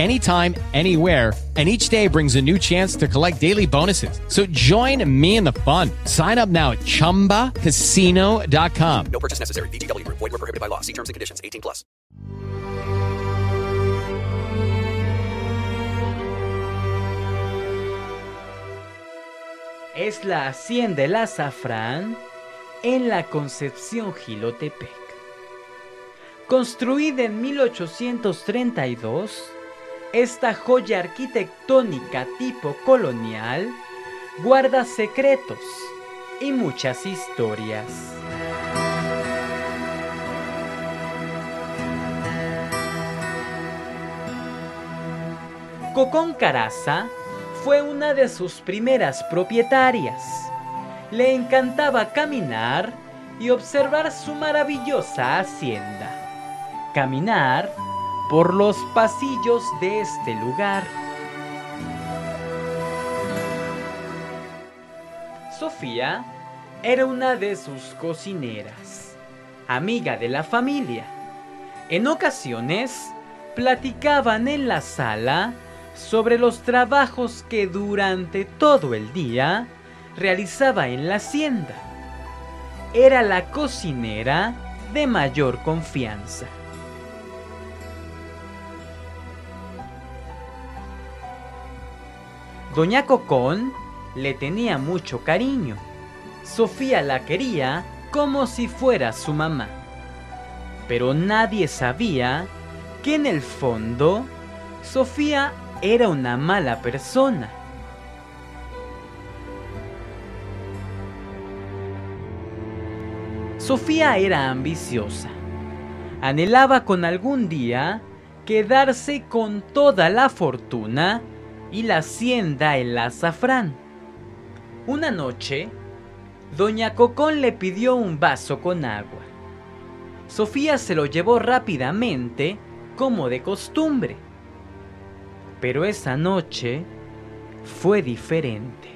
anytime, anywhere and each day brings a new chance to collect daily bonuses. So join me in the fun. Sign up now at ChumbaCasino.com. No purchase necessary. VGW Group. Void were prohibited by law. See terms and conditions. 18 plus. Es la hacienda El Azafrán en la Concepción Gilotepec. Construida en 1832, esta joya arquitectónica tipo colonial guarda secretos y muchas historias. Cocón Caraza fue una de sus primeras propietarias. Le encantaba caminar y observar su maravillosa hacienda. Caminar por los pasillos de este lugar. Sofía era una de sus cocineras, amiga de la familia. En ocasiones, platicaban en la sala sobre los trabajos que durante todo el día realizaba en la hacienda. Era la cocinera de mayor confianza. Doña Cocón le tenía mucho cariño. Sofía la quería como si fuera su mamá. Pero nadie sabía que en el fondo Sofía era una mala persona. Sofía era ambiciosa. Anhelaba con algún día quedarse con toda la fortuna y la hacienda el azafrán. Una noche, doña Cocón le pidió un vaso con agua. Sofía se lo llevó rápidamente, como de costumbre. Pero esa noche fue diferente.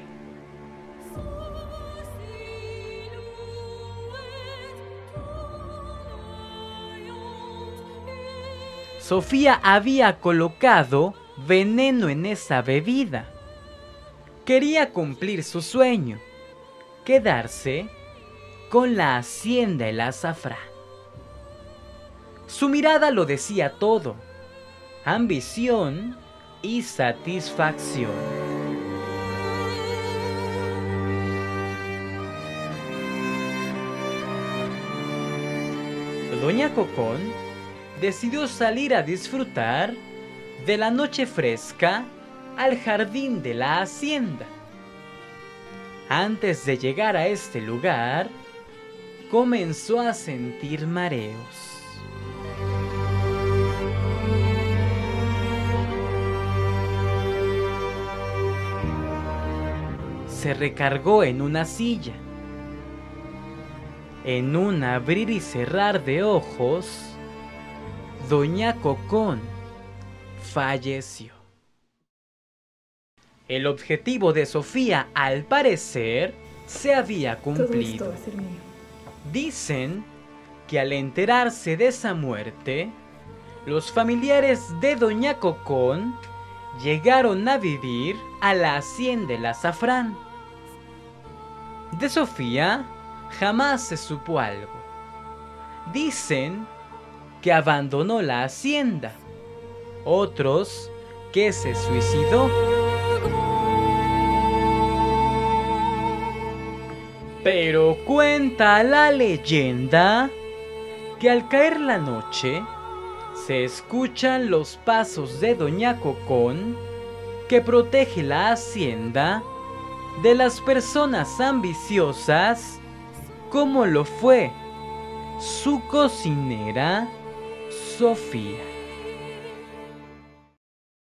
Sofía había colocado veneno en esa bebida. Quería cumplir su sueño, quedarse con la hacienda el azafrán. Su mirada lo decía todo, ambición y satisfacción. Doña Cocón decidió salir a disfrutar de la noche fresca al jardín de la hacienda. Antes de llegar a este lugar, comenzó a sentir mareos. Se recargó en una silla. En un abrir y cerrar de ojos, Doña Cocón falleció. El objetivo de Sofía, al parecer, se había cumplido. Dicen que al enterarse de esa muerte, los familiares de Doña Cocón llegaron a vivir a la hacienda El Azafrán. De Sofía jamás se supo algo. Dicen que abandonó la hacienda otros que se suicidó. Pero cuenta la leyenda que al caer la noche se escuchan los pasos de Doña Cocón que protege la hacienda de las personas ambiciosas como lo fue su cocinera Sofía.